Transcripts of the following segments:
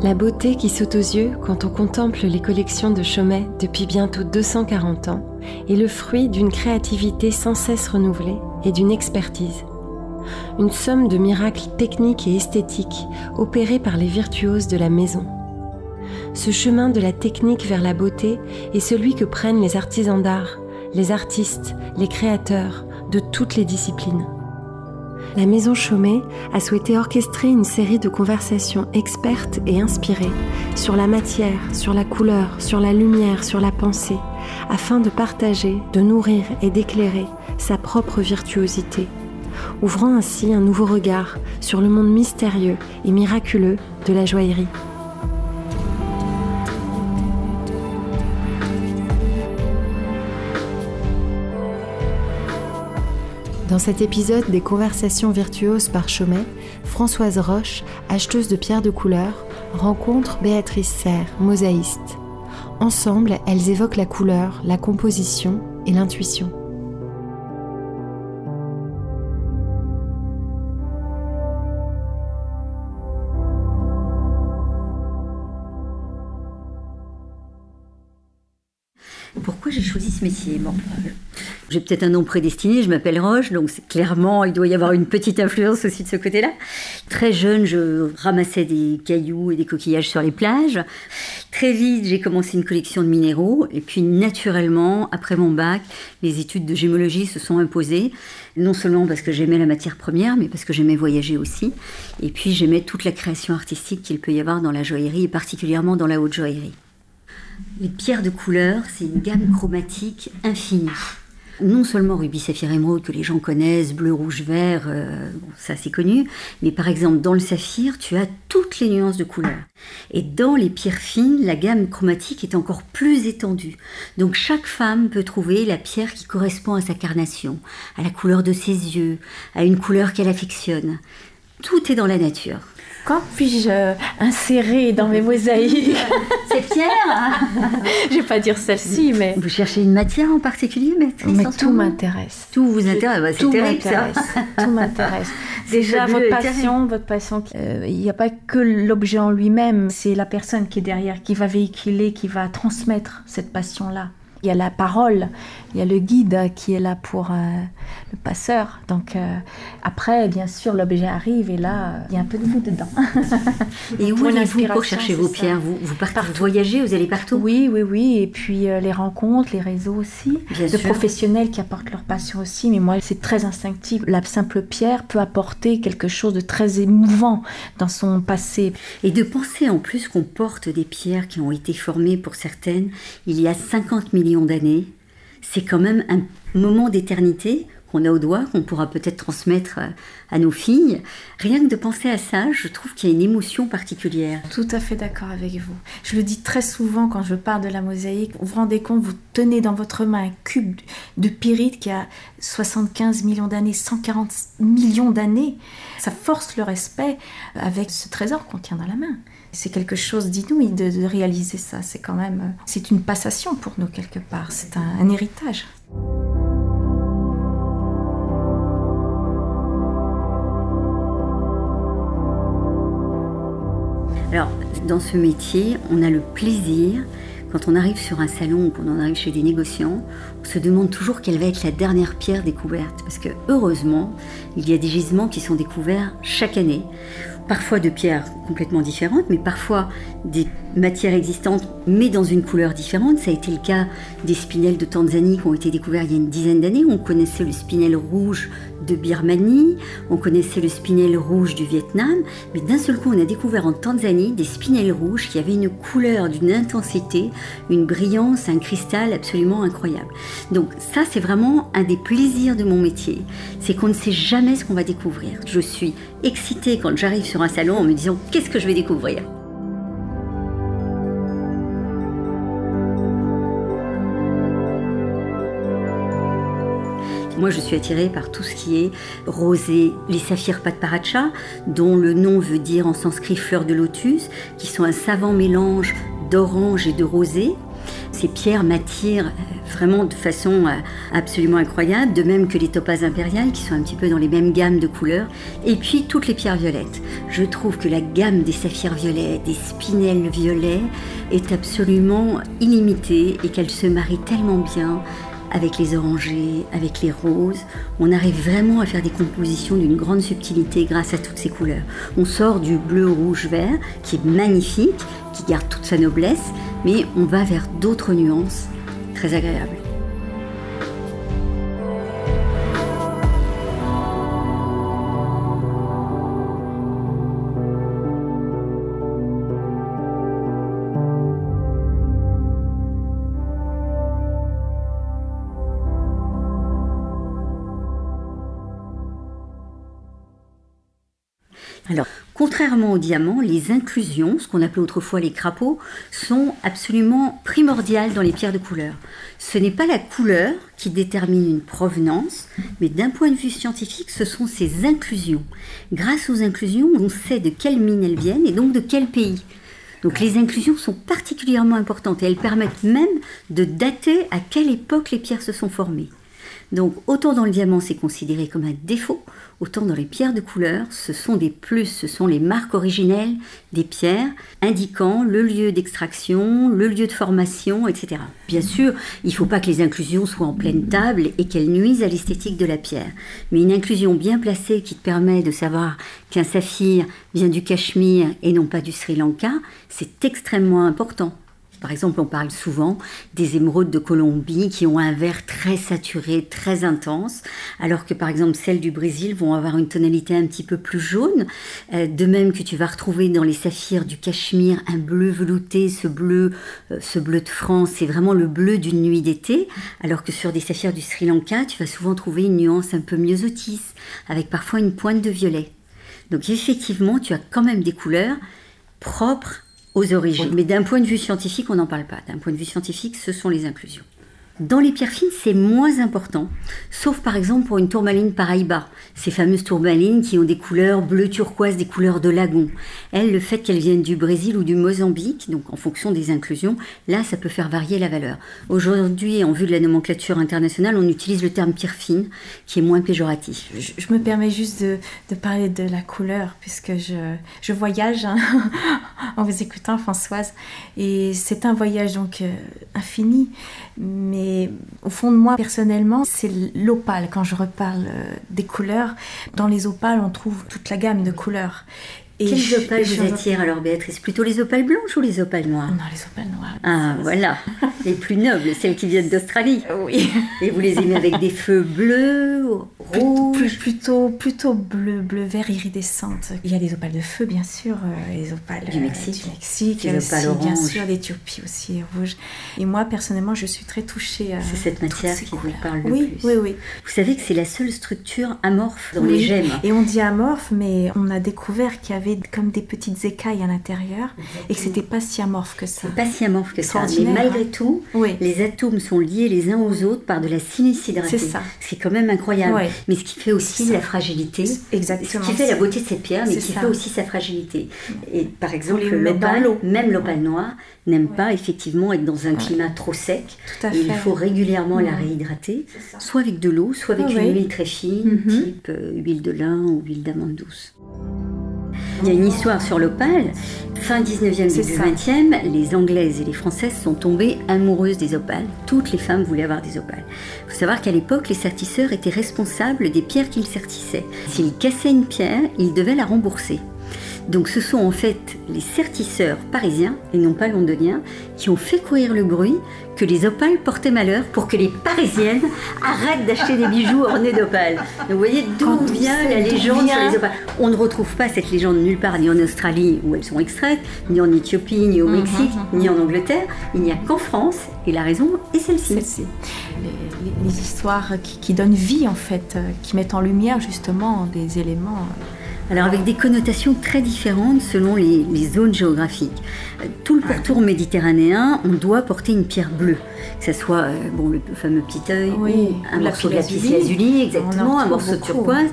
La beauté qui saute aux yeux quand on contemple les collections de Chomet depuis bientôt 240 ans est le fruit d'une créativité sans cesse renouvelée et d'une expertise. Une somme de miracles techniques et esthétiques opérés par les virtuoses de la maison. Ce chemin de la technique vers la beauté est celui que prennent les artisans d'art, les artistes, les créateurs de toutes les disciplines la Maison Chaumet a souhaité orchestrer une série de conversations expertes et inspirées sur la matière, sur la couleur, sur la lumière, sur la pensée, afin de partager, de nourrir et d'éclairer sa propre virtuosité, ouvrant ainsi un nouveau regard sur le monde mystérieux et miraculeux de la joaillerie. Dans cet épisode des Conversations virtuoses par Chomet, Françoise Roche, acheteuse de pierres de couleur, rencontre Béatrice Serre, mosaïste. Ensemble, elles évoquent la couleur, la composition et l'intuition. Pourquoi j'ai choisi ce métier j'ai peut-être un nom prédestiné, je m'appelle Roche, donc clairement, il doit y avoir une petite influence aussi de ce côté-là. Très jeune, je ramassais des cailloux et des coquillages sur les plages. Très vite, j'ai commencé une collection de minéraux, et puis naturellement, après mon bac, les études de gémologie se sont imposées, non seulement parce que j'aimais la matière première, mais parce que j'aimais voyager aussi, et puis j'aimais toute la création artistique qu'il peut y avoir dans la joaillerie, et particulièrement dans la haute joaillerie. Les pierres de couleur, c'est une gamme chromatique infinie non seulement rubis, saphir, émeraude que les gens connaissent, bleu, rouge, vert, euh, ça c'est connu, mais par exemple dans le saphir, tu as toutes les nuances de couleurs. Et dans les pierres fines, la gamme chromatique est encore plus étendue. Donc chaque femme peut trouver la pierre qui correspond à sa carnation, à la couleur de ses yeux, à une couleur qu'elle affectionne. Tout est dans la nature. Quand puis-je euh, insérer dans mes mosaïques Cette pierre Je vais pas dire celle-ci, mais... Vous cherchez une matière en particulier, Mais tout m'intéresse. Tout vous intéresse bah, Tout m'intéresse. Tout m'intéresse. Déjà, votre passion, votre passion, euh, il n'y a pas que l'objet en lui-même, c'est la personne qui est derrière, qui va véhiculer, qui va transmettre cette passion-là. Il y a la parole, il y a le guide qui est là pour euh, le passeur. Donc euh, après, bien sûr, l'objet arrive et là, il y a un peu de vous dedans. et où allez-vous pour chercher vos pierres? Vous, vous partez voyager, vous allez partout? Oui, oui, oui. Et puis euh, les rencontres, les réseaux aussi. Bien de professionnels qui apportent leur passion aussi. Mais moi, c'est très instinctif. La simple pierre peut apporter quelque chose de très émouvant dans son passé. Et de penser en plus qu'on porte des pierres qui ont été formées pour certaines il y a 50 millions d'années c'est quand même un moment d'éternité qu'on a au doigt, qu'on pourra peut-être transmettre à nos filles. Rien que de penser à ça, je trouve qu'il y a une émotion particulière. Tout à fait d'accord avec vous. Je le dis très souvent quand je parle de la mosaïque. Vous vous rendez compte, vous tenez dans votre main un cube de pyrite qui a 75 millions d'années, 140 millions d'années. Ça force le respect avec ce trésor qu'on tient dans la main. C'est quelque chose d'inouï de, de, réaliser ça. C'est quand même, c'est une passation pour nous quelque part. C'est un, héritage. Alors, dans ce métier, on a le plaisir, quand on arrive sur un salon ou quand on arrive chez des négociants, on se demande toujours quelle va être la dernière pierre découverte. Parce que heureusement, il y a des gisements qui sont découverts chaque année parfois de pierres complètement différentes, mais parfois des matières existantes, mais dans une couleur différente. Ça a été le cas des spinels de Tanzanie qui ont été découverts il y a une dizaine d'années. On connaissait le spinel rouge de Birmanie, on connaissait le spinel rouge du Vietnam, mais d'un seul coup, on a découvert en Tanzanie des spinels rouges qui avaient une couleur d'une intensité, une brillance, un cristal absolument incroyable. Donc ça, c'est vraiment un des plaisirs de mon métier, c'est qu'on ne sait jamais ce qu'on va découvrir. Je suis excitée quand j'arrive sur un salon en me disant qu'est-ce que je vais découvrir? Moi, je suis attirée par tout ce qui est rosé, les saphirs patparacha, dont le nom veut dire en sanskrit fleur de lotus, qui sont un savant mélange d'orange et de rosé. Ces pierres m'attirent vraiment de façon absolument incroyable, de même que les topazes impériales qui sont un petit peu dans les mêmes gammes de couleurs, et puis toutes les pierres violettes. Je trouve que la gamme des saphirs violets, des spinels violets est absolument illimitée et qu'elle se marie tellement bien avec les orangés, avec les roses. On arrive vraiment à faire des compositions d'une grande subtilité grâce à toutes ces couleurs. On sort du bleu, rouge, vert, qui est magnifique, qui garde toute sa noblesse, mais on va vers d'autres nuances très agréables. Alors, contrairement au diamant, les inclusions, ce qu'on appelait autrefois les crapauds, sont absolument primordiales dans les pierres de couleur. Ce n'est pas la couleur qui détermine une provenance, mais d'un point de vue scientifique, ce sont ces inclusions. Grâce aux inclusions, on sait de quelle mine elles viennent et donc de quel pays. Donc les inclusions sont particulièrement importantes et elles permettent même de dater à quelle époque les pierres se sont formées. Donc autant dans le diamant c'est considéré comme un défaut, autant dans les pierres de couleur ce sont des plus, ce sont les marques originelles des pierres indiquant le lieu d'extraction, le lieu de formation, etc. Bien sûr, il ne faut pas que les inclusions soient en pleine table et qu'elles nuisent à l'esthétique de la pierre. Mais une inclusion bien placée qui te permet de savoir qu'un saphir vient du Cachemire et non pas du Sri Lanka, c'est extrêmement important. Par exemple, on parle souvent des émeraudes de Colombie qui ont un vert très saturé, très intense, alors que par exemple celles du Brésil vont avoir une tonalité un petit peu plus jaune. Euh, de même que tu vas retrouver dans les saphirs du Cachemire un bleu velouté, ce bleu, euh, ce bleu de France, c'est vraiment le bleu d'une nuit d'été, alors que sur des saphirs du Sri Lanka, tu vas souvent trouver une nuance un peu myosotis, avec parfois une pointe de violet. Donc effectivement, tu as quand même des couleurs propres aux origines. Mais d'un point de vue scientifique, on n'en parle pas. D'un point de vue scientifique, ce sont les inclusions. Dans les pierres fines, c'est moins important, sauf par exemple pour une tourmaline paraïba, ces fameuses tourmalines qui ont des couleurs bleu turquoise, des couleurs de lagon. Elles, le fait qu'elles viennent du Brésil ou du Mozambique, donc en fonction des inclusions, là, ça peut faire varier la valeur. Aujourd'hui, en vue de la nomenclature internationale, on utilise le terme pierre fine, qui est moins péjoratif. Je, me permets juste de, parler de la couleur, puisque je, voyage hein, en vous écoutant, Françoise, et c'est un voyage donc euh, infini, mais au fond de moi, personnellement, c'est l'opale. Quand je reparle euh, des couleurs, dans les opales, on trouve toute la gamme de couleurs. Et Quelles opales vous attirent alors, Béatrice? Plutôt les opales blanches ou les opales noires? Non, les opales noires. Ah, voilà. les plus nobles, celles qui viennent d'Australie. Oui. Et vous les aimez avec des feux bleus, rouges Plutôt, plutôt bleu, bleu vert iridescente. Il y a les opales de feu, bien sûr, euh, les opales du Mexique. Du Mexique les opales oranges. bien sûr, l'Éthiopie aussi, rouge. Et moi, personnellement, je suis très touchée à. C'est cette matière qui vous parle le oui, plus. Oui, oui. Vous savez que c'est la seule structure amorphe dans les gemmes. Et on dit amorphe, mais on a découvert qu'il y avait comme des petites écailles à l'intérieur et que c'était pas si amorphe que ça. C'est pas si amorphe que ça. Mais malgré hein. tout, les atomes sont liés les uns aux autres par de la silicydraté. C'est ça. Ce qui est quand même incroyable. Mais ce qui fait aussi la fragilité. Exactement. Ce qui fait la beauté de cette pierre, mais qui fait aussi sa fragilité. Et par exemple, l'opale, même l'opale noire, n'aime pas effectivement être dans un climat trop sec. il faut régulièrement la réhydrater, soit avec de l'eau, soit avec une huile très fine, mhm. type euh, huile de lin ou huile d'amande douce. Il y a une histoire sur l'opale. Fin 19e, début 20e, les Anglaises et les Françaises sont tombées amoureuses des opales. Toutes les femmes voulaient avoir des opales. Il faut savoir qu'à l'époque, les sertisseurs étaient responsables des pierres qu'ils sertissaient. S'ils cassaient une pierre, ils devaient la rembourser. Donc ce sont en fait les sertisseurs parisiens, et non pas londoniens, qui ont fait courir le bruit que les opales portaient malheur pour que les parisiennes arrêtent d'acheter des bijoux ornés d'opales. Donc vous voyez d'où vient la légende sur les opales. On ne retrouve pas cette légende nulle part, ni en Australie où elles sont extraites, ni en Éthiopie, ni au mhm, Mexique, mhm. ni en Angleterre. Il n'y a qu'en France, et la raison est celle-ci. les, histoires qui, qui, donnent vie en fait, euh, qui mettent en lumière justement des éléments euh, alors avec des connotations très différentes selon les, zones géographiques. Tout le pourtour méditerranéen, on doit porter une pierre bleue, que ce soit euh, bon, le fameux petit œil, ou un morceau de lapis lazuli, exactement, un morceau de turquoise.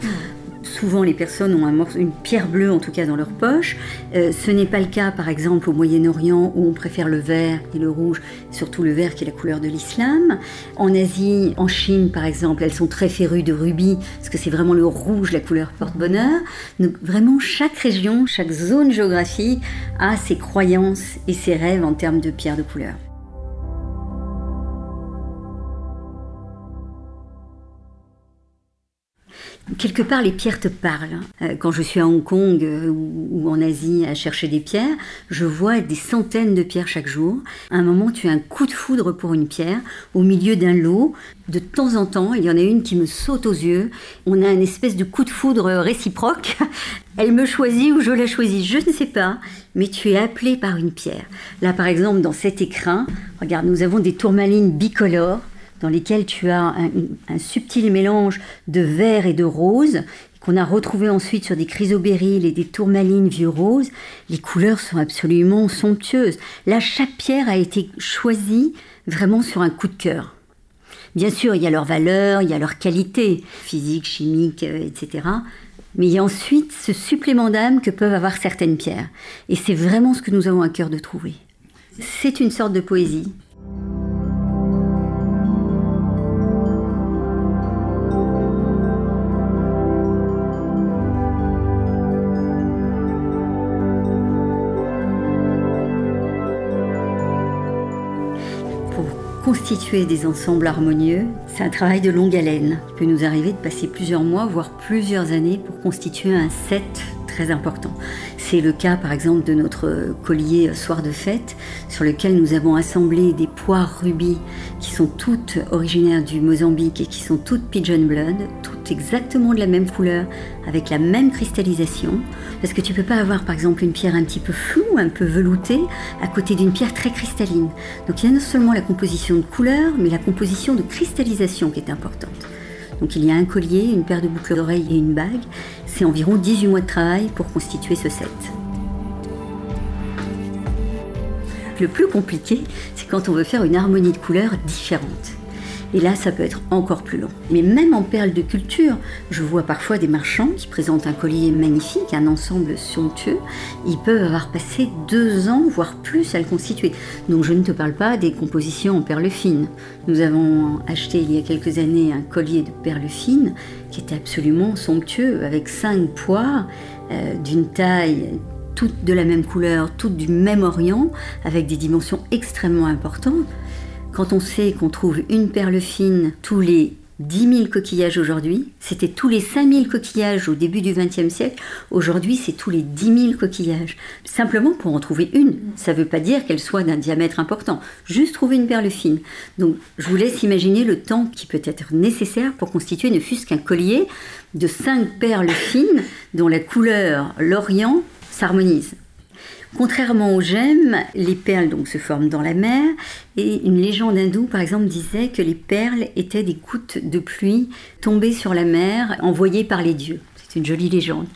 Souvent les personnes ont un une pierre bleue en tout cas dans leur poche. Euh, ce n'est pas le cas par exemple au Moyen-Orient où on préfère le vert et le rouge, surtout le vert qui est la couleur de l'islam. En Asie, en Chine par exemple, elles sont très férues de rubis parce que c'est vraiment le rouge la couleur porte-bonheur. Donc vraiment chaque région, chaque zone géographique a ses croyances et ses rêves en termes de pierres de couleur. Quelque part, les pierres te parlent. Euh, quand je suis à Hong Kong euh, ou en Asie à chercher des pierres, je vois des centaines de pierres chaque jour. À un moment, tu as un coup de foudre pour une pierre au milieu d'un lot. De temps en temps, il y en a une qui me saute aux yeux. On a une espèce de coup de foudre réciproque. Elle me choisit ou je la choisis, je ne sais pas, mais tu es appelé par une pierre. Là, par exemple, dans cet écrin, regarde, nous avons des tourmalines bicolores dans lesquels tu as un, subtil mélange de vert et de rose qu'on a retrouvé ensuite sur des chrysobéryls et des tourmalines vieux roses, les couleurs sont absolument somptueuses. Là, chaque pierre a été choisie vraiment sur un coup de cœur. Bien sûr, il y a leur valeur, il y a leur qualité physique, chimique, euh, etc. Mais il y a ensuite ce supplément d'âme que peuvent avoir certaines pierres. Et c'est vraiment ce que nous avons à cœur de trouver. C'est une sorte de poésie. Constituer des ensembles harmonieux, c'est un travail de longue haleine. Il peut nous arriver de passer plusieurs mois, voire plusieurs années pour constituer un set très important. C'est le cas par exemple de notre collier soir de fête sur lequel nous avons assemblé des poires rubis qui sont toutes originaires du Mozambique et qui sont toutes pigeon blood, exactement de la même couleur avec la même cristallisation parce que tu peux pas avoir par exemple une pierre un petit peu floue, un peu veloutée à côté d'une pierre très cristalline. Donc il y a non seulement la composition de couleurs mais la composition de cristallisation qui est importante. Donc il y a un collier, une paire de boucles d'oreilles et une bague. C'est environ 18 mois de travail pour constituer ce set. Le plus compliqué, c'est quand on veut faire une harmonie de couleurs différente. Et là, ça peut être encore plus long. Mais même en perles de culture, je vois parfois des marchands qui présentent un collier magnifique, un ensemble somptueux. Ils peuvent avoir passé deux ans, voire plus, à le constituer. Donc je ne te parle pas des compositions en perles fines. Nous avons acheté il y a quelques années un collier de perles fines qui était absolument somptueux, avec cinq poires euh, d'une taille toutes de la même couleur, toutes du même orient, avec des dimensions extrêmement importantes. Quand on sait qu'on trouve une perle fine tous les 10 000 coquillages aujourd'hui, c'était tous les 5 000 coquillages au début du XXe siècle, aujourd'hui c'est tous les 10 000 coquillages. Simplement pour en trouver une, ça ne veut pas dire qu'elle soit d'un diamètre important, juste trouver une perle fine. Donc je vous laisse imaginer le temps qui peut être nécessaire pour constituer ne fût-ce qu'un collier de 5 perles fines dont la couleur, l'orient s'harmonise. Contrairement aux gemmes, les perles donc se forment dans la mer et une légende hindoue par exemple disait que les perles étaient des gouttes de pluie tombées sur la mer envoyées par les dieux. C'est une jolie légende.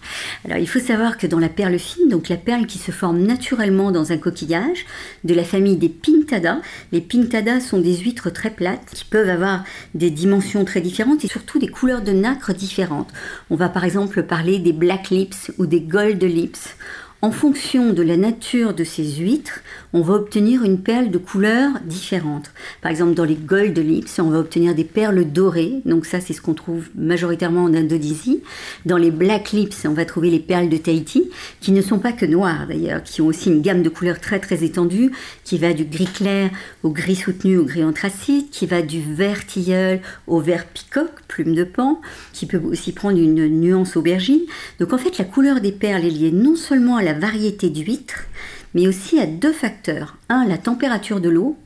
Alors il faut savoir que dans la perle fine, donc la perle qui se forme naturellement dans un coquillage de la famille des pintadas, les pintadas sont des huîtres très plates qui peuvent avoir des dimensions très différentes et surtout des couleurs de nacre différentes. On va par exemple parler des black lips ou des gold lips. En fonction de la nature de ces huîtres, on va obtenir une perle de couleurs différentes. Par exemple, dans les gold lips, on va obtenir des perles dorées. Donc ça, c'est ce qu'on trouve majoritairement en Indonésie. Dans les black lips, on va trouver les perles de Tahiti, qui ne sont pas que noires d'ailleurs, qui ont aussi une gamme de couleurs très très étendue, qui va du gris clair au gris soutenu au gris anthracite, qui va du vert tilleul au vert peacock, plume de pan, qui peut aussi prendre une nuance aubergine. Donc en fait, la couleur des perles est liée non seulement à la variété d'huîtres, mais aussi à deux facteurs. Un, la température de l'eau,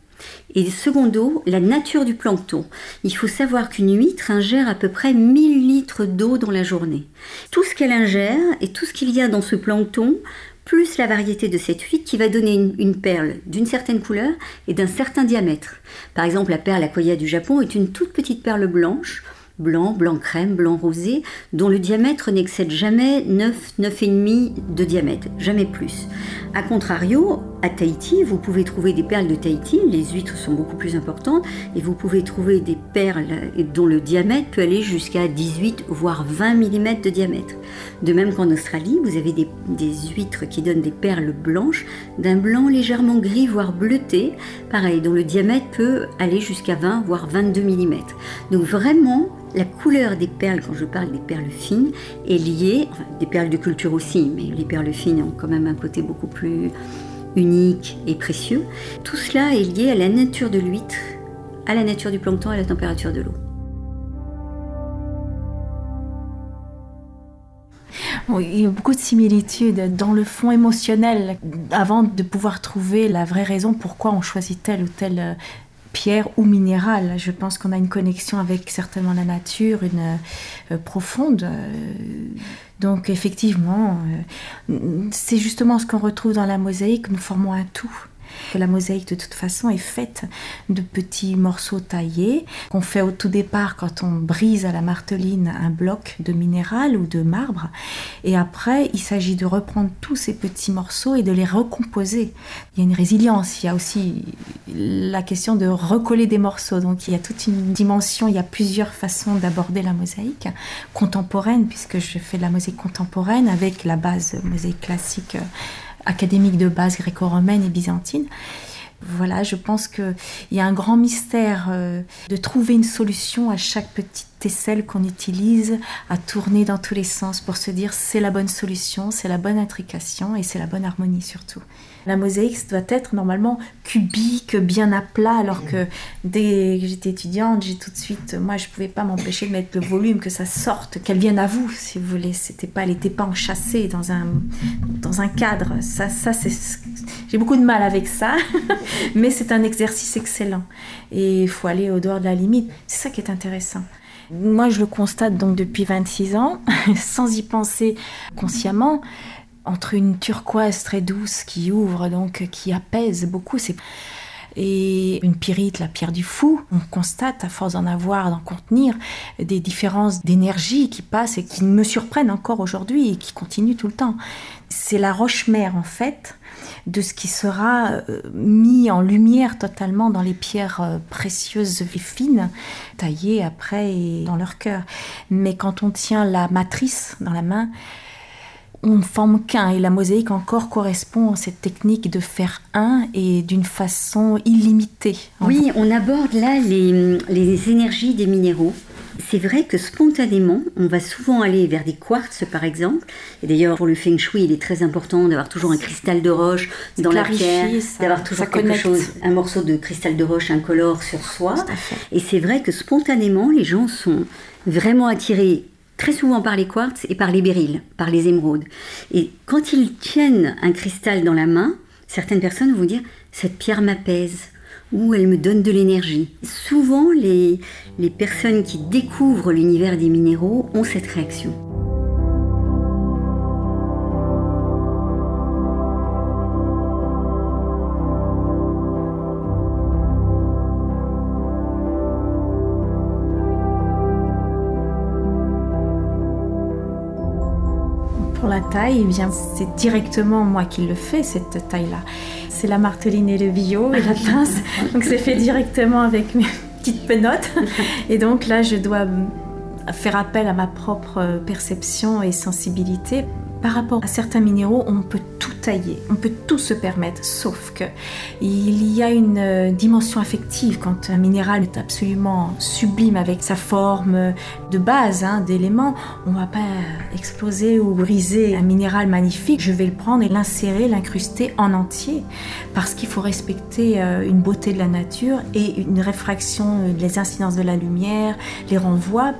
et secondo, la nature du plancton. Il faut savoir qu'une huître ingère à peu près 1000 litres d'eau dans la journée. Tout ce qu'elle ingère et tout ce qu'il y a dans ce plancton, plus la variété de cette huître qui va donner une, perle d'une certaine couleur et d'un certain diamètre. Par exemple, la perle Akoya du Japon est une toute petite perle blanche blanc, blanc crème, blanc rosé, dont le diamètre n'excède jamais 9, 9,5 de diamètre, jamais plus. A contrario, à Tahiti, vous pouvez trouver des perles de Tahiti, les huîtres sont beaucoup plus importantes, et vous pouvez trouver des perles dont le diamètre peut aller jusqu'à 18 voire 20 mm de diamètre. De même qu'en Australie, vous avez des, huîtres qui donnent des perles blanches d'un blanc légèrement gris voire bleuté, pareil, dont le diamètre peut aller jusqu'à 20 voire 22 mm. Donc vraiment, la couleur des perles, quand je parle des perles fines, est liée, des perles de culture aussi, mais les perles fines ont quand même un côté beaucoup plus unique et précieux. Tout cela est lié à la nature de l'huître, à la nature du plancton, à la température de l'eau. il y a beaucoup de similitudes dans le fond émotionnel avant de pouvoir trouver la vraie raison pourquoi on choisit telle ou telle euh, pierre ou minéral. Je pense qu'on a une connexion avec certainement la nature, une euh, profonde. Euh, donc effectivement, c'est justement ce qu'on retrouve dans la mosaïque. Nous formons un tout. La mosaïque, de toute façon, est faite de petits morceaux taillés qu'on fait au tout départ quand on brise à la marteline un bloc de minéral ou de marbre. Et après, il s'agit de reprendre tous ces petits morceaux et de les recomposer. Il y a une résilience, il y a aussi la question de recoller des morceaux. Donc il y a toute une dimension, il y a plusieurs façons d'aborder la mosaïque contemporaine, puisque je fais de la mosaïque contemporaine avec la base mosaïque classique académique de base gréco-romaine et byzantine. Voilà, je pense qu'il y a un grand mystère euh, de trouver une solution à chaque petite aisselle qu'on utilise, à tourner dans tous les sens pour se dire c'est la bonne solution, c'est la bonne intrication et c'est la bonne harmonie surtout. La mosaïque doit être normalement cubique, bien à plat, alors que dès que j'étais étudiante, j'ai tout de suite, moi je pouvais pas m'empêcher de mettre le volume, que ça sorte, qu'elle vienne à vous, si vous voulez. C'était pas, elle n'était pas enchâssée dans un, dans un cadre. Ça, ça c'est, j'ai beaucoup de mal avec ça, mais c'est un exercice excellent. Et il faut aller au dehors de la limite. C'est ça qui est intéressant. Moi, je le constate donc depuis 26 ans, sans y penser consciemment entre une turquoise très douce qui ouvre, donc qui apaise beaucoup. Et une pyrite, la pierre du fou, on constate, à force d'en avoir, d'en contenir, des différences d'énergie qui passent et qui me surprennent encore aujourd'hui et qui continuent tout le temps. C'est la roche-mère, en fait, de ce qui sera euh, mis en lumière totalement dans les pierres euh, précieuses et fines, taillées après dans leur cœur. Mais quand on tient la matrice dans la main, on ne forme qu'un et la mosaïque encore correspond à cette technique de faire un et d'une façon illimitée. Oui, on aborde là les, les énergies des minéraux. C'est vrai que spontanément, on va souvent aller vers des quartz par exemple. Et d'ailleurs, pour le feng shui, il est très important d'avoir toujours un cristal de roche dans la pierre, d'avoir toujours quelque chose, un morceau de cristal de roche incolore sur soi. Et c'est vrai que spontanément, les gens sont vraiment attirés très souvent par les quartz et par les béryls, par les émeraudes. Et quand ils tiennent un cristal dans la main, certaines personnes vont dire cette pierre m'apaise ou elle me donne de l'énergie. Souvent, les, les personnes qui découvrent l'univers des minéraux ont cette réaction. Taille, eh bien c'est directement moi qui le fais, cette taille-là. C'est la marteline et le bio et la pince, donc c'est fait directement avec mes petites penottes. Et donc là, je dois faire appel à ma propre perception et sensibilité. Par rapport à certains minéraux, on peut tout on peut tout se permettre, sauf que il y a une euh, dimension affective quand un minéral est absolument sublime avec sa forme de base, hein, d'éléments. On va pas exploser ou briser un minéral magnifique. Je vais le prendre et l'insérer, l'incruster en entier, parce qu'il faut respecter euh, une beauté de la nature et une réfraction, des incidences de la lumière, les renvois.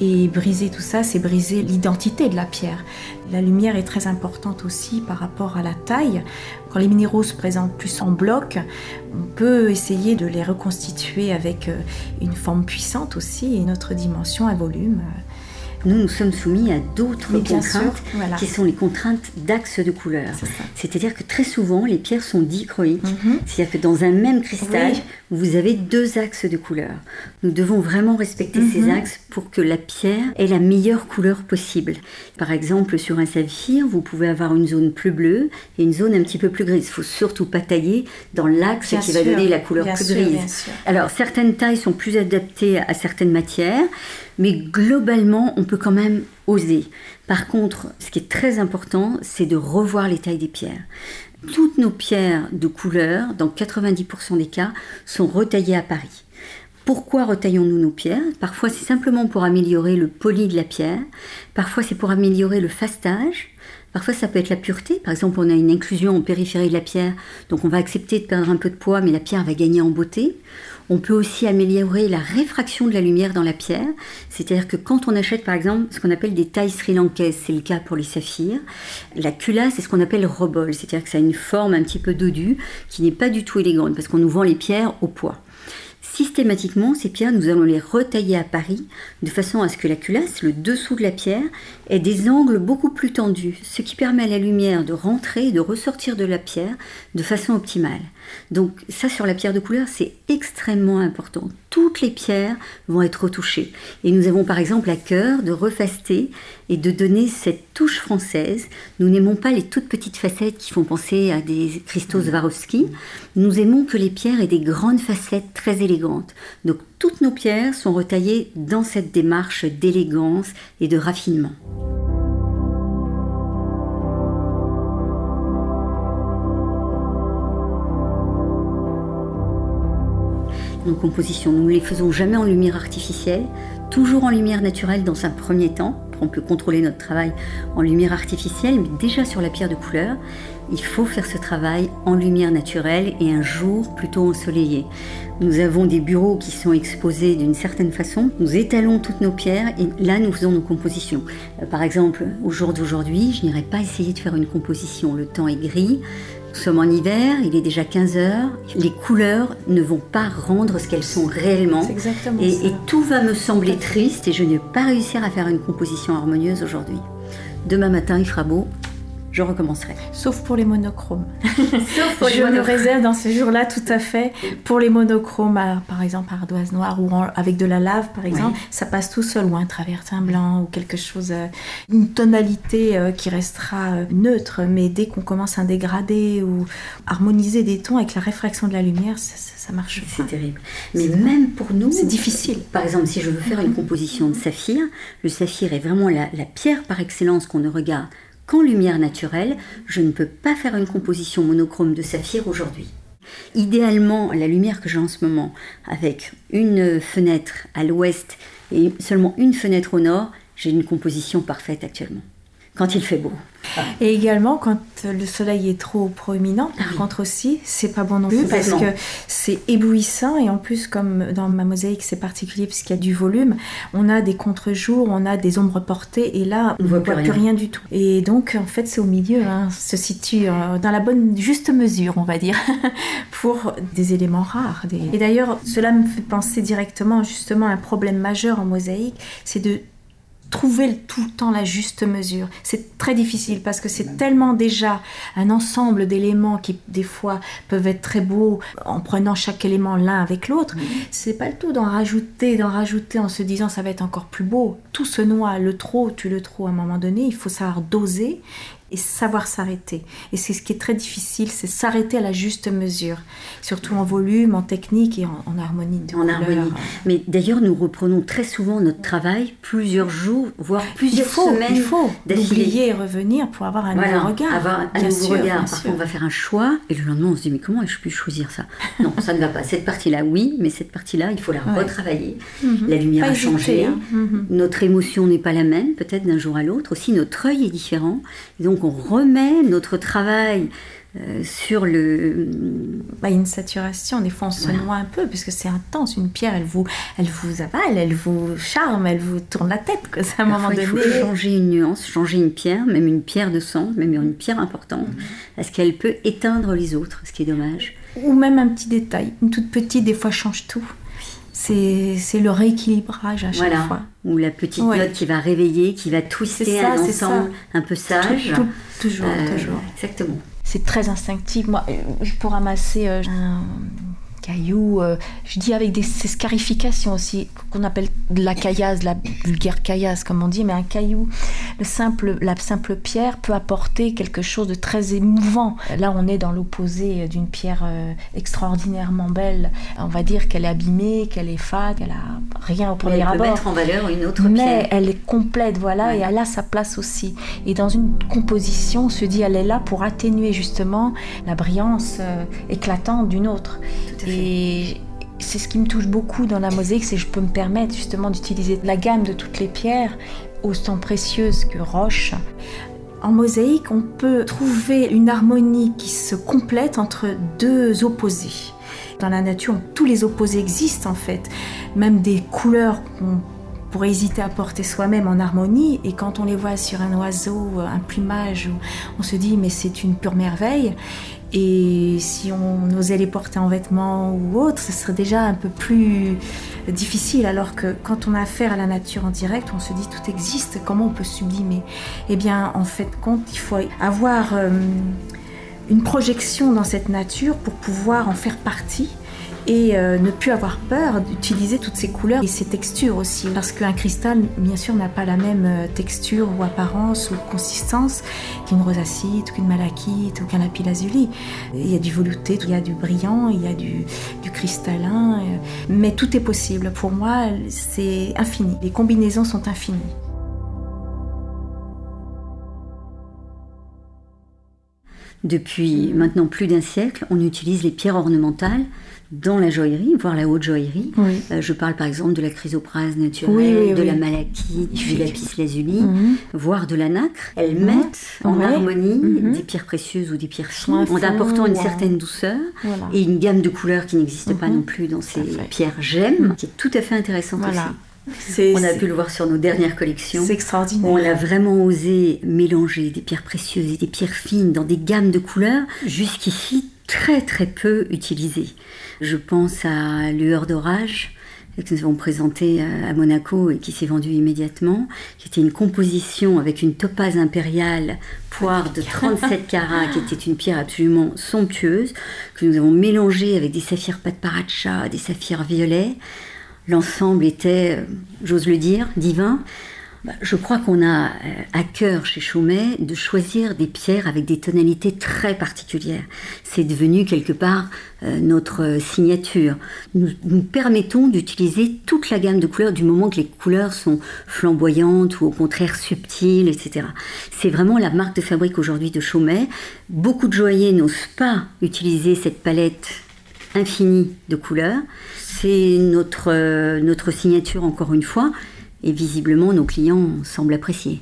Et briser tout ça, c'est briser l'identité de la pierre. La lumière est très importante aussi par rapport à la taille. Quand les minéraux se présentent plus en bloc, on peut essayer de les reconstituer avec euh, une forme puissante aussi et une autre dimension, un volume. Nous, nous sommes soumis à d'autres contraintes sûr, voilà. qui sont les contraintes d'axe de couleur. C'est-à-dire que très souvent, les pierres sont dichroïques. Mhm. C'est-à-dire que dans un même cristal, Oui. vous avez deux axes de couleur. Nous devons vraiment respecter Mhm. ces axes pour que la pierre ait la meilleure couleur possible. Par exemple, sur un saphir, vous pouvez avoir une zone plus bleue et une zone un petit peu plus grise. Il faut surtout pas tailler dans l'axe qui va donner la couleur plus sûr, grise. Alors, certaines tailles sont plus adaptées à certaines matières, mais globalement, on peut quand même oser. Par contre, ce qui est très important, c'est de revoir les tailles des pierres. Toutes nos pierres de couleur, dans 90% des cas, sont retaillées à Paris. Pourquoi retaillons-nous nos pierres? Parfois c'est simplement pour améliorer le poli de la pierre, parfois c'est pour améliorer le fastage, parfois ça peut être la pureté. Par exemple, on a une inclusion en périphérie de la pierre, donc on va accepter de perdre un peu de poids, mais la pierre va gagner en beauté. On peut aussi améliorer la réfraction de la lumière dans la pierre, c'est-à-dire que quand on achète par exemple ce qu'on appelle des tailles sri-lankaises, c'est le cas pour les saphirs, la culasse c'est ce qu'on appelle robol, c'est-à-dire que ça a une forme un petit peu dodue qui n'est pas du tout élégante parce qu'on nous vend les pierres au poids. Systématiquement, ces pierres, nous allons les retailler à Paris de façon à ce que la culasse, le dessous de la pierre, ait des angles beaucoup plus tendus, ce qui permet à la lumière de rentrer et de ressortir de la pierre de façon optimale. Donc ça, sur la pierre de couleur, c'est extrêmement important. Toutes les pierres vont être retouchées. Et nous avons par exemple à cœur de refaster et de donner cette touche française. Nous n'aimons pas les toutes petites facettes qui font penser à des cristaux Swarovski. Nous aimons que les pierres aient des grandes facettes très élégantes. Donc toutes nos pierres sont retaillées dans cette démarche d'élégance et de raffinement. Nos compositions, nous ne les faisons jamais en lumière artificielle, toujours en lumière naturelle dans un premier temps. On peut contrôler notre travail en lumière artificielle, mais déjà sur la pierre de couleur, il faut faire ce travail en lumière naturelle et un jour plutôt ensoleillé. Nous avons des bureaux qui sont exposés d'une certaine façon. Nous étalons toutes nos pierres et là nous faisons nos compositions. Euh, Par exemple, au jour d'aujourd'hui, je n'irai pas essayer de faire une composition. Le temps est gris. Nous sommes en hiver, il est déjà 15 heures. Les couleurs ne vont pas rendre ce qu'elles sont réellement. Exactement Et, ça. et tout va me sembler triste et je ne vais pas réussir à faire une composition harmonieuse aujourd'hui. Demain matin, il fera beau, je recommencerai. Sauf pour les monochromes. Sauf pour les je me réserve dans ce jour-là tout à fait pour les monochromes, à- par exemple ardoise noire ou en- avec de la lave, par exemple, ça passe tout seul ou un travertin blanc ou quelque chose, euh, une tonalité euh, qui restera euh, neutre. Mais dès qu'on commence à dégrader ou harmoniser des tons avec la réfraction de la lumière, ça, ça, ça marche C'est terrible. Mais même pour nous, C'est difficile. Par exemple, si je veux faire une composition de saphir, le saphir est vraiment la, la pierre par excellence qu'on ne regarde qu'en lumière naturelle. Je ne peux pas faire une composition monochrome de saphir aujourd'hui. Idéalement, la lumière que j'ai en ce moment, avec une fenêtre à l'ouest et seulement une fenêtre au nord, j'ai une composition parfaite actuellement. Quand il fait beau. Et également, quand le soleil est trop proéminent, par contre aussi, c'est pas bon non plus parce que c'est éblouissant et en plus, comme dans ma mosaïque, c'est particulier puisqu'il y a du volume, on a des contre-jours, on a des ombres portées et là, on ne voit, plus, rien. du tout. Et donc, en fait, c'est au milieu, hein, se situe euh, dans la bonne, juste mesure, on va dire, pour des éléments rares. des- Et d'ailleurs, cela me fait penser directement justement à un problème majeur en mosaïque, c'est de trouver tout le temps la juste mesure. C'est très difficile parce que c'est tellement déjà un ensemble d'éléments qui des fois peuvent être très beaux en prenant chaque élément l'un avec l'autre. C'est pas le tout d'en rajouter, d'en rajouter en se disant ça va être encore plus beau. Tout se noie, le trop, tu le trop à un moment donné, il faut savoir doser et savoir s'arrêter. Et c'est ce qui est très difficile, c'est s'arrêter à la juste mesure, surtout en volume, en technique et en, en harmonie. De En couleurs. harmonie. Mais d'ailleurs, nous reprenons très souvent notre travail plusieurs jours, voire Il plusieurs faut, semaines il faut d'oublier et revenir pour avoir un Voilà, nouveau regard. avoir un nouveau sûr, regard. bien Parfois, sûr. on va faire un choix et le lendemain, on se dit mais comment ai-je pu choisir ça? Non, ça ne va pas. Cette partie-là, oui, mais cette partie-là, il faut la Ouais. retravailler. Mhm. La lumière Pas a hésiter, changé. hein. Mhm. Notre émotion n'est pas la même, peut-être d'un jour à l'autre. Aussi, notre œil est différent. Et donc, on remet notre travail euh, sur le. Bah, une saturation, des fois on se Voilà. noie un peu parce que c'est intense. Une pierre, elle vous, elle vous avale, elle vous charme, elle vous tourne la tête. Quoi. C'est à un moment Parfois, il faut donné. changer une nuance, changer une pierre, même une pierre de sang, même une pierre importante, parce qu'elle peut éteindre les autres, ce qui est dommage. Ou même un petit détail, une toute petite, des fois change tout. C'est le rééquilibrage à chaque fois. Ou la petite note qui va réveiller, qui va twister un ensemble un peu sage. toujours, euh, toujours. Exactement. C'est très instinctif. Moi, je peux ramasser euh, un cailloux, euh, je dis avec des, scarifications aussi, qu'on appelle de la caillasse, la vulgaire caillasse comme on dit, mais un caillou, le simple, la simple pierre peut apporter quelque chose de très émouvant. Là, on est dans l'opposé d'une pierre euh, extraordinairement belle. On va dire qu'elle est abîmée, qu'elle est fade, qu'elle a rien au premier abord. Elle peut mettre en valeur une autre mais pierre. elle est complète, voilà, et elle a sa place aussi. Et dans une composition, on se dit, elle est là pour atténuer justement la brillance euh, éclatante d'une autre. Tout à fait. Et c'est ce qui me touche beaucoup dans la mosaïque, c'est que je peux me permettre justement d'utiliser la gamme de toutes les pierres, autant précieuses que roches. En mosaïque, on peut trouver une harmonie qui se complète entre deux opposés. Dans la nature, tous les opposés existent en fait, même des couleurs qu'on pourrait hésiter à porter soi-même en harmonie, et quand on les voit sur un oiseau, un plumage, on se dit mais c'est une pure merveille. Et si on osait les porter en vêtements ou autre, ce serait déjà un peu plus difficile. Alors que quand on a affaire à la nature en direct, on se dit tout existe, comment on peut sublimer? Eh bien, en fait, compte, il faut avoir euh, une projection dans cette nature pour pouvoir en faire partie et euh, ne plus avoir peur d'utiliser toutes ces couleurs et ces textures aussi. Parce qu'un cristal, bien sûr, n'a pas la même euh, texture ou apparence ou consistance qu'une rosacite, qu'une malachite ou qu'un lapis-lazuli. Il y a du velouté, il y a du brillant, il y a du, cristallin, euh, mais tout est possible. Pour moi, c'est infini. Les combinaisons sont infinies. Depuis maintenant plus d'un siècle, on utilise les pierres ornementales dans la joaillerie, voire la haute joaillerie. Euh, je parle par exemple de la chrysoprase naturelle, de la malachite, du lapis lazuli, mhm. voire de la nacre. Elles mettent en harmonie mhm. des pierres précieuses ou des pierres fines, en apportant une certaine douceur et une gamme de couleurs qui n'existe pas mhm. non plus dans ces pierres gemmes, qui est tout à fait intéressante aussi. On a pu le voir sur nos dernières collections. C'est extraordinaire. On a vraiment osé mélanger des pierres précieuses et des pierres fines dans des gammes de couleurs jusqu'ici très très peu utilisées. Je pense à Lueur d'orage que nous avons présenté à Monaco et qui s'est vendu immédiatement, qui était une composition avec une topaze impériale poire de 37 carats, qui était une pierre absolument somptueuse, que nous avons mélangée avec des saphirs patparacha, des saphirs violets. L'ensemble était, euh, j'ose le dire, divin. Bah, je crois qu'on a euh, à cœur chez Chaumet de choisir des pierres avec des tonalités très particulières. C'est devenu quelque part euh, notre signature. Nous, nous permettons d'utiliser toute la gamme de couleurs du moment que les couleurs sont flamboyantes ou au contraire subtiles, etc. C'est vraiment la marque de fabrique aujourd'hui de Chaumet. Beaucoup de joailliers n'osent pas utiliser cette palette infinie de couleurs. C'est notre, euh, notre signature encore une fois et visiblement nos clients semblent apprécier.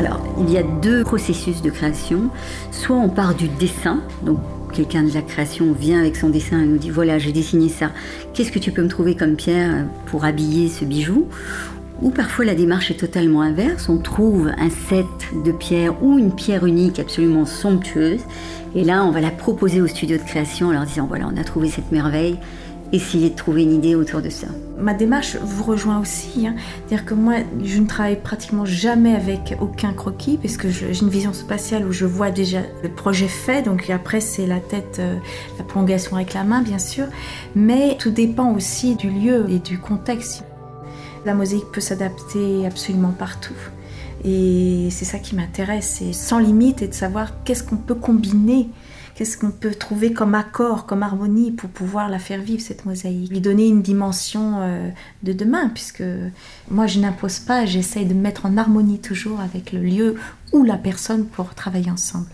Alors, il y a deux processus de création. Soit on part du dessin, donc quelqu'un de la création vient avec son dessin et nous dit voilà, j'ai dessiné ça, qu'est-ce que tu peux me trouver comme pierre pour habiller ce bijou? Ou parfois la démarche est totalement inverse, on trouve un set de pierres ou une pierre unique absolument somptueuse, et là on va la proposer au studio de création en leur disant voilà, on a trouvé cette merveille, essayez de trouver une idée autour de ça. Ma démarche vous rejoint aussi, hein. c'est-à-dire que moi je ne travaille pratiquement jamais avec aucun croquis, parce que j'ai une vision spatiale où je vois déjà le projet fait, donc après c'est la tête, euh, la prolongation avec la main bien sûr, mais tout dépend aussi du lieu et du contexte. La mosaïque peut s'adapter absolument partout. Et c'est ça qui m'intéresse, c'est sans limite et de savoir qu'est-ce qu'on peut combiner, qu'est-ce qu'on peut trouver comme accord, comme harmonie pour pouvoir la faire vivre, cette mosaïque. Lui donner une dimension euh, de demain, puisque moi je n'impose pas, j'essaye de mettre en harmonie toujours avec le lieu ou la personne pour travailler ensemble.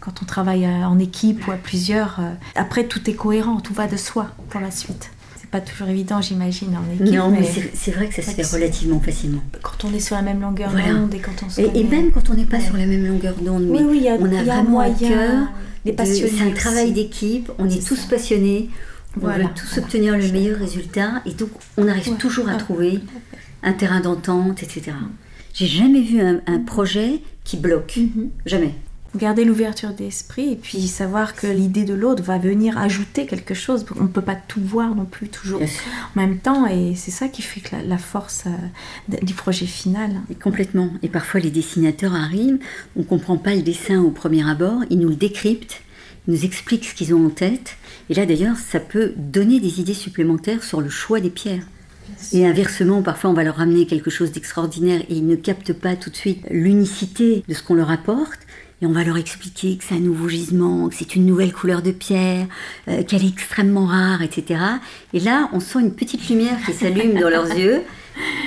Quand on travaille euh, en équipe ou à plusieurs, euh, après tout est cohérent, tout va de soi pour la suite pas toujours évident, j'imagine, en équipe. Non, mais, c'est vrai que ça se fait relativement facilement. Quand on est sur la même longueur d'onde et quand on se et, même quand on n'est pas sur la même longueur d'onde, mais oui, on a, vraiment moyen, cœur. C'est un travail d'équipe, on est, tous passionnés, on veut tous obtenir le meilleur résultat et donc on arrive toujours à trouver un terrain d'entente, etc. J'ai jamais vu un, projet qui bloque, mhm. jamais. Garder l'ouverture d'esprit et puis savoir que l'idée de l'autre va venir ajouter quelque chose. On ne peut pas tout voir non plus toujours en même temps et c'est ça qui fait que la, force euh, du projet final. Et complètement. Et parfois les dessinateurs arrivent, on ne comprend pas le dessin au premier abord, ils nous le décryptent, ils nous expliquent ce qu'ils ont en tête. Et là d'ailleurs, ça peut donner des idées supplémentaires sur le choix des pierres. Et inversement, parfois on va leur ramener quelque chose d'extraordinaire et ils ne captent pas tout de suite l'unicité de ce qu'on leur apporte. Et on va leur expliquer que c'est un nouveau gisement, que c'est une nouvelle couleur de pierre, euh, qu'elle est extrêmement rare, etc. Et là, on sent une petite lumière qui s'allume dans leurs yeux.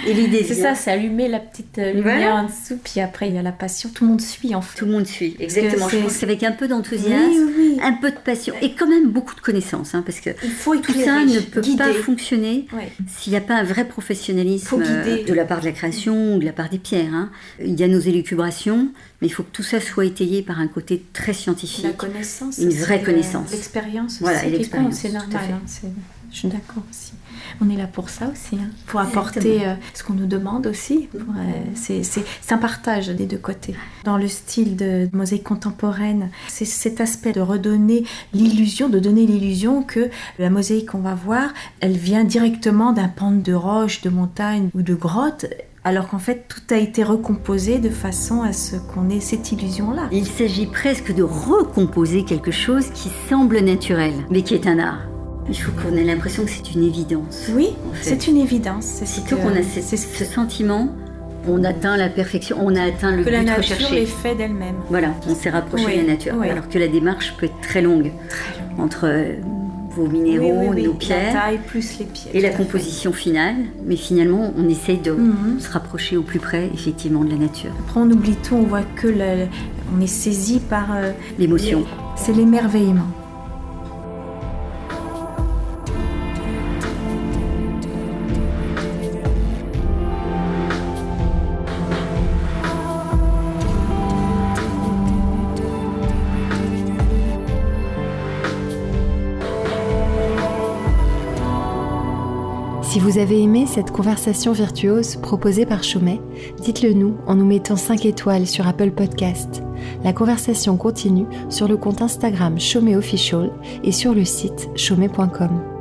Et l'idée, c'est ça, c'est allumer la petite euh, lumière en dessous, puis après il y a la passion. Tout le monde suit en fait. Tout le monde suit, exactement. Je pense qu'avec un peu d'enthousiasme, un peu de passion et quand même beaucoup de connaissances, hein, parce que tout ça ne peut pas fonctionner s'il n'y a pas un vrai professionnalisme euh, de la part de la création ou de la part des pierres. Hein. Il y a nos élucubrations, mais il faut que tout ça soit étayé par un côté très scientifique. La connaissance. Une vraie connaissance. L'expérience. Voilà, et l'expérience. C'est normal. Hein, je suis d'accord aussi. On est là pour ça aussi, hein, pour apporter euh, ce qu'on nous demande aussi. Euh, c'est un partage des deux côtés. Dans le style de mosaïque contemporaine, c'est cet aspect de redonner l'illusion, de donner l'illusion que la mosaïque qu'on va voir, elle vient directement d'un pan de roche, de montagne ou de grotte alors qu'en fait tout a été recomposé de façon à ce qu'on ait cette illusion-là. Il s'agit presque de recomposer quelque chose qui semble naturel, mais qui est un art. Il faut qu'on ait l'impression que c'est une évidence. Oui, c'est une évidence. Sitôt qu'on a ce, sentiment, on atteint la perfection, on a atteint le que but la nature recherché. est fait d'elle-même. Voilà, on s'est rapproché de la nature. Alors que la démarche peut être très longue. Très longue. Entre euh, vos minéraux, nos pierres. La taille plus les pierres. Et la composition finale. Mais finalement, on essaye de mhm. se rapprocher au plus près, effectivement, de la nature. Après, on oublie tout, on voit que on est saisi par. Euh, L'émotion. C'est l'émerveillement. Si vous avez aimé cette conversation virtuose proposée par Chaumet, dites-le nous en nous mettant 5 étoiles sur Apple Podcast. La conversation continue sur le compte Instagram Chaumet Official et sur le site chaumet.com.